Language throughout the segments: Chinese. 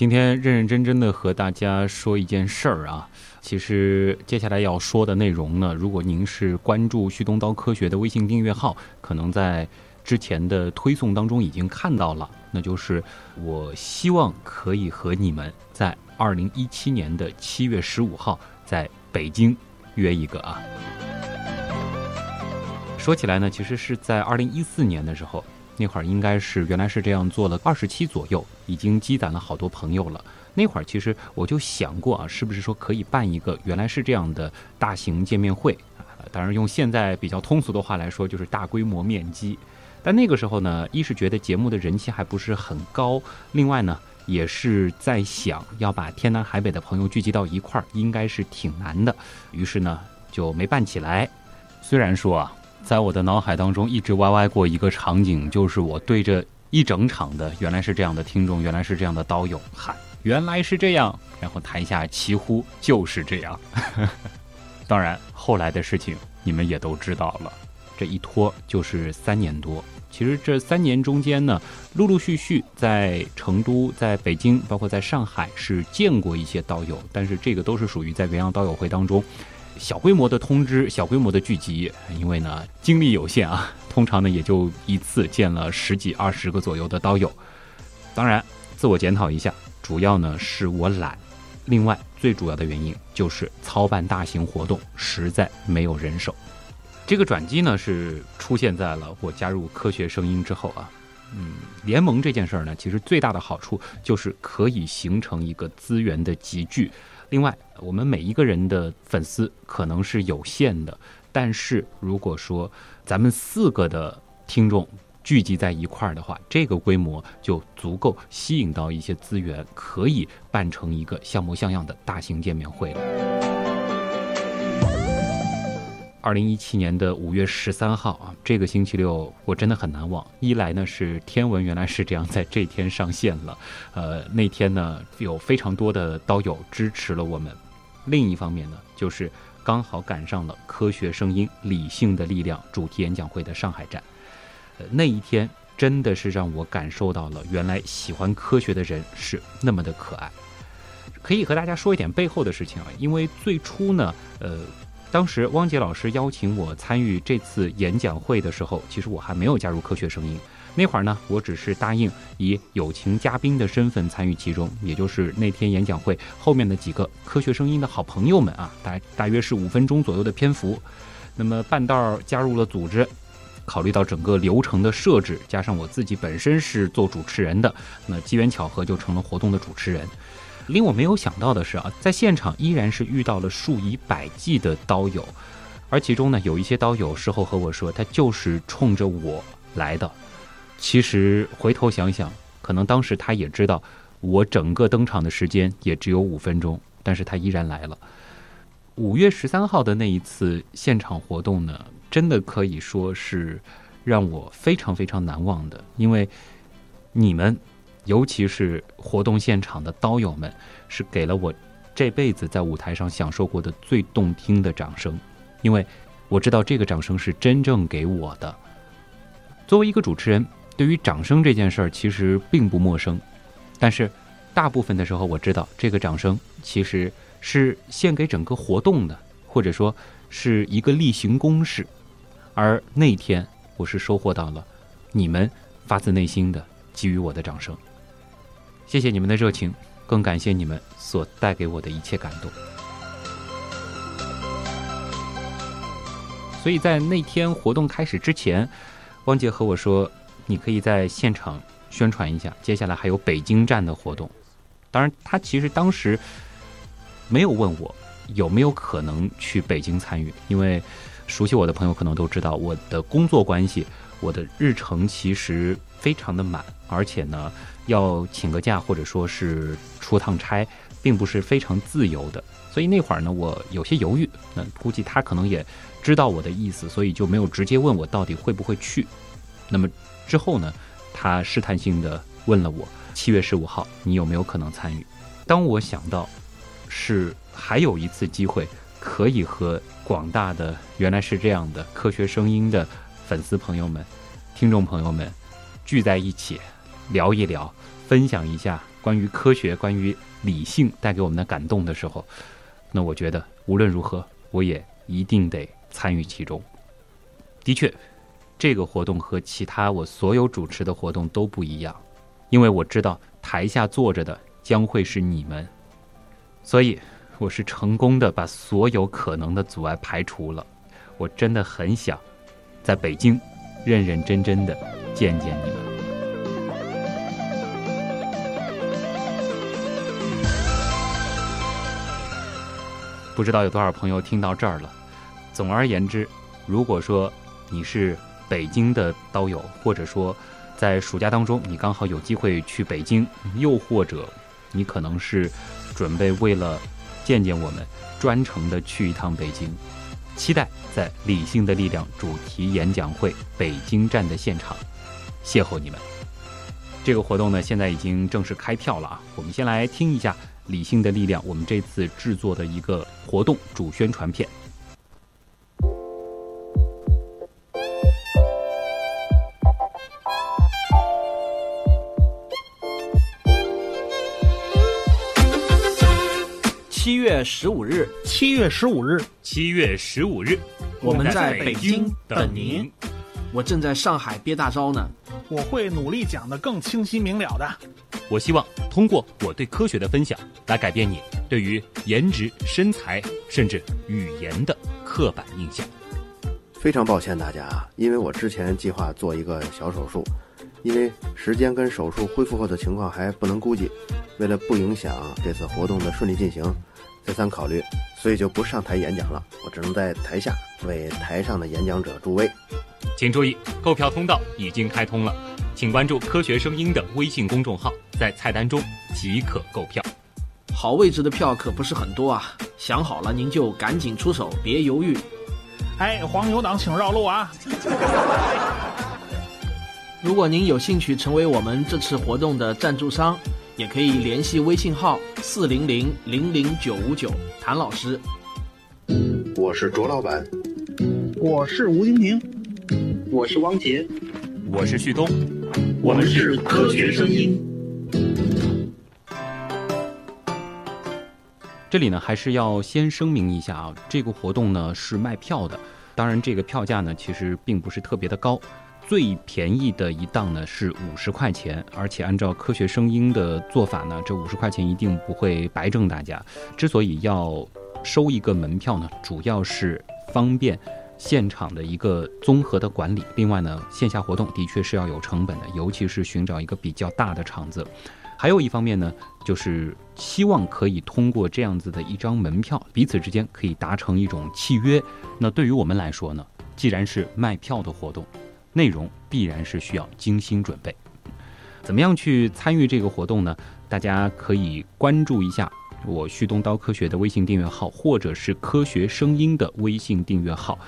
今天认认真真的和大家说一件事儿啊。其实接下来要说的内容呢，如果您是关注旭东刀科学的微信订阅号，可能在之前的推送当中已经看到了，那就是我希望可以和你们在二零一七年的七月十五号在北京约一个啊。说起来呢，其实是在二零一四年的时候，那会儿应该是原来是这样做了二十期左右，已经积攒了好多朋友了。那会儿其实我就想过啊，是不是说可以办一个原来是这样的大型见面会啊？当然用现在比较通俗的话来说，就是大规模面基。但那个时候呢，一是觉得节目的人气还不是很高，另外呢，也是在想要把天南海北的朋友聚集到一块儿，应该是挺难的。于是呢，就没办起来。虽然说啊，在我的脑海当中一直歪歪过一个场景，就是我对着一整场的原来是这样的听众，原来是这样的刀友喊。原来是这样，然后台下齐呼就是这样。当然，后来的事情你们也都知道了，这一拖就是三年多。其实这三年中间呢，陆陆续续在成都、在北京，包括在上海是见过一些刀友，但是这个都是属于在原阳刀友会当中小规模的通知、小规模的聚集，因为呢精力有限啊，通常呢也就一次见了十几、二十个左右的刀友。当然，自我检讨一下。主要呢是我懒，另外最主要的原因就是操办大型活动实在没有人手。这个转机呢是出现在了我加入科学声音之后啊，嗯，联盟这件事儿呢，其实最大的好处就是可以形成一个资源的集聚。另外，我们每一个人的粉丝可能是有限的，但是如果说咱们四个的听众。聚集在一块儿的话，这个规模就足够吸引到一些资源，可以办成一个像模像样的大型见面会了。二零一七年的五月十三号啊，这个星期六我真的很难忘。一来呢是天文原来是这样，在这天上线了，呃，那天呢有非常多的刀友支持了我们；另一方面呢，就是刚好赶上了科学声音理性的力量主题演讲会的上海站。呃那一天真的是让我感受到了，原来喜欢科学的人是那么的可爱。可以和大家说一点背后的事情啊，因为最初呢，呃，当时汪杰老师邀请我参与这次演讲会的时候，其实我还没有加入科学声音。那会儿呢，我只是答应以友情嘉宾的身份参与其中，也就是那天演讲会后面的几个科学声音的好朋友们啊，大大约是五分钟左右的篇幅。那么半道加入了组织。考虑到整个流程的设置，加上我自己本身是做主持人的，那机缘巧合就成了活动的主持人。令我没有想到的是啊，在现场依然是遇到了数以百计的刀友，而其中呢，有一些刀友事后和我说，他就是冲着我来的。其实回头想想，可能当时他也知道我整个登场的时间也只有五分钟，但是他依然来了。五月十三号的那一次现场活动呢？真的可以说是让我非常非常难忘的，因为你们，尤其是活动现场的刀友们，是给了我这辈子在舞台上享受过的最动听的掌声。因为我知道这个掌声是真正给我的。作为一个主持人，对于掌声这件事儿其实并不陌生，但是大部分的时候，我知道这个掌声其实是献给整个活动的，或者说是一个例行公事。而那天，我是收获到了你们发自内心的给予我的掌声，谢谢你们的热情，更感谢你们所带给我的一切感动。所以在那天活动开始之前，汪杰和我说：“你可以在现场宣传一下，接下来还有北京站的活动。”当然，他其实当时没有问我有没有可能去北京参与，因为。熟悉我的朋友可能都知道，我的工作关系，我的日程其实非常的满，而且呢，要请个假或者说是出趟差，并不是非常自由的。所以那会儿呢，我有些犹豫。那估计他可能也知道我的意思，所以就没有直接问我到底会不会去。那么之后呢，他试探性的问了我：七月十五号你有没有可能参与？当我想到是还有一次机会。可以和广大的原来是这样的科学声音的粉丝朋友们、听众朋友们聚在一起聊一聊，分享一下关于科学、关于理性带给我们的感动的时候，那我觉得无论如何，我也一定得参与其中。的确，这个活动和其他我所有主持的活动都不一样，因为我知道台下坐着的将会是你们，所以我是成功的把所有可能的阻碍排除了。我真的很想在北京认认真真的见见你们。不知道有多少朋友听到这儿了。总而言之，如果说你是北京的刀友，或者说在暑假当中你刚好有机会去北京，又或者你可能是准备为了见见我们专程的去一趟北京，期待在《理性的力量》主题演讲会北京站的现场邂逅你们。这个活动呢，现在已经正式开票了啊！我们先来听一下。理性的力量，我们这次制作的一个活动主宣传片。七月十五日，七月十五日，七月十五日，我们在北京等您。我正在上海憋大招呢，我会努力讲得更清晰明了的。我希望通过我对科学的分享，来改变你对于颜值、身材甚至语言的刻板印象。非常抱歉大家啊，因为我之前计划做一个小手术，因为时间跟手术恢复后的情况还不能估计，为了不影响这次活动的顺利进行，再三考虑，所以就不上台演讲了。我只能在台下为台上的演讲者助威。请注意，购票通道已经开通了，请关注“科学声音”的微信公众号，在菜单中即可购票。好位置的票可不是很多啊，想好了您就赶紧出手，别犹豫。哎，黄牛党请绕路啊！如果您有兴趣成为我们这次活动的赞助商，也可以联系微信号四零零零零九五九谭老师。我是卓老板，我是吴金平。我是汪杰，我是旭东，我们是科学声音。这里呢，还是要先声明一下啊，这个活动呢是卖票的，当然这个票价呢其实并不是特别的高，最便宜的一档呢是五十块钱，而且按照科学声音的做法呢，这五十块钱一定不会白挣大家。之所以要收一个门票呢，主要是方便。现场的一个综合的管理，另外呢，线下活动的确是要有成本的，尤其是寻找一个比较大的场子。还有一方面呢，就是希望可以通过这样子的一张门票，彼此之间可以达成一种契约。那对于我们来说呢，既然是卖票的活动，内容必然是需要精心准备。怎么样去参与这个活动呢？大家可以关注一下我旭东刀科学的微信订阅号，或者是科学声音的微信订阅号。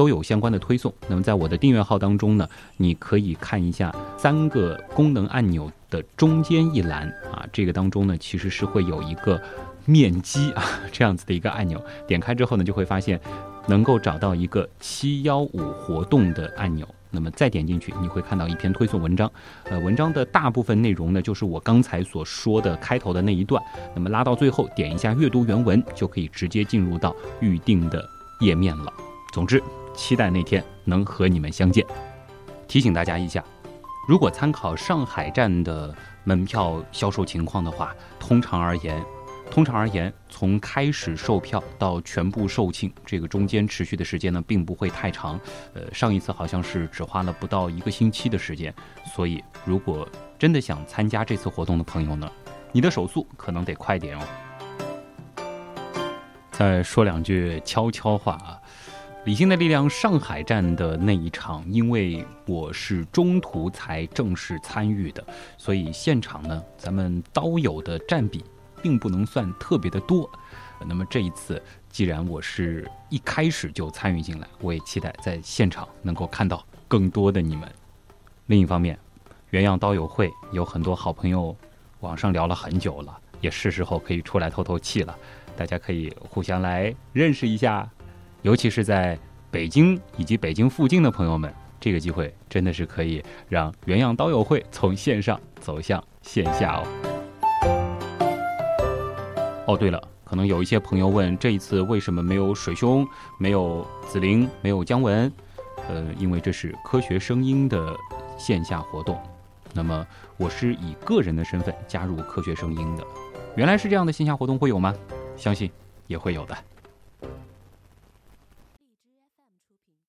都有相关的推送。那么在我的订阅号当中呢，你可以看一下三个功能按钮的中间一栏啊，这个当中呢其实是会有一个面基啊这样子的一个按钮，点开之后呢就会发现能够找到一个七幺五活动的按钮。那么再点进去，你会看到一篇推送文章。呃，文章的大部分内容呢就是我刚才所说的开头的那一段。那么拉到最后，点一下阅读原文，就可以直接进入到预定的页面了。总之。期待那天能和你们相见。提醒大家一下，如果参考上海站的门票销售情况的话，通常而言，通常而言，从开始售票到全部售罄，这个中间持续的时间呢，并不会太长。呃，上一次好像是只花了不到一个星期的时间。所以，如果真的想参加这次活动的朋友呢，你的手速可能得快点哦。再说两句悄悄话啊。理性的力量上海站的那一场，因为我是中途才正式参与的，所以现场呢，咱们刀友的占比并不能算特别的多。那么这一次，既然我是一开始就参与进来，我也期待在现场能够看到更多的你们。另一方面，原样刀友会有很多好朋友，网上聊了很久了，也是时候可以出来透透气了。大家可以互相来认识一下。尤其是在北京以及北京附近的朋友们，这个机会真的是可以让原样刀友会从线上走向线下哦。哦，对了，可能有一些朋友问，这一次为什么没有水兄、没有紫菱、没有姜文？呃，因为这是科学声音的线下活动。那么我是以个人的身份加入科学声音的。原来是这样的线下活动会有吗？相信也会有的。